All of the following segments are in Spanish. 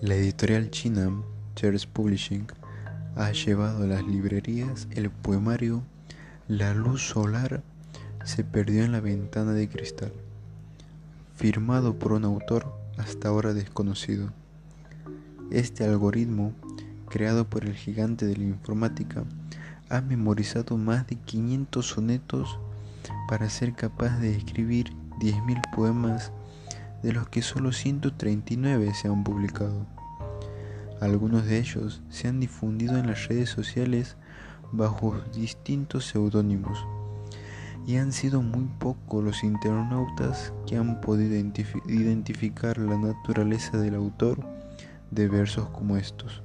La editorial china Cheers Publishing ha llevado a las librerías el poemario La luz solar se perdió en la ventana de cristal, firmado por un autor hasta ahora desconocido. Este algoritmo, creado por el gigante de la informática, ha memorizado más de 500 sonetos para ser capaz de escribir 10.000 poemas de los que solo 139 se han publicado. Algunos de ellos se han difundido en las redes sociales bajo distintos seudónimos y han sido muy pocos los internautas que han podido identificar la naturaleza del autor de versos como estos.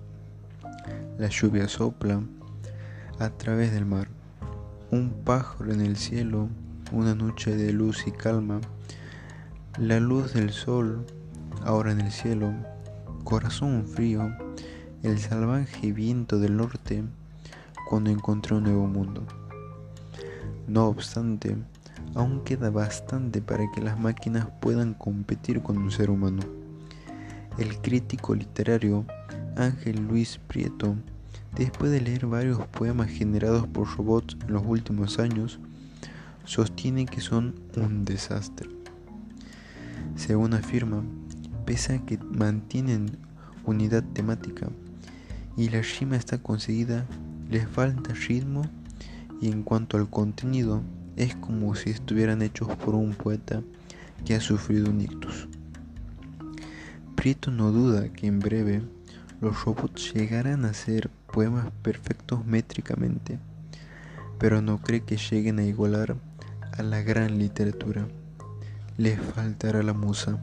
La lluvia sopla a través del mar, un pájaro en el cielo, una noche de luz y calma, la luz del sol ahora en el cielo, corazón frío, el salvaje viento del norte cuando encontré un nuevo mundo. No obstante, aún queda bastante para que las máquinas puedan competir con un ser humano. El crítico literario Ángel Luis Prieto, después de leer varios poemas generados por robots en los últimos años, sostiene que son un desastre. Según afirma, pese a que mantienen unidad temática y la rima está conseguida, les falta ritmo y en cuanto al contenido, es como si estuvieran hechos por un poeta que ha sufrido un ictus. Prieto no duda que en breve los robots llegarán a ser poemas perfectos métricamente, pero no cree que lleguen a igualar a la gran literatura. Les faltará la musa.